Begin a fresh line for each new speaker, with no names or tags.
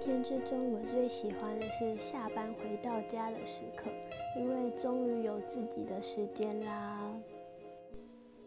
天之中，我最喜欢的是下班回到家的时刻，因为终于有自己的时间啦。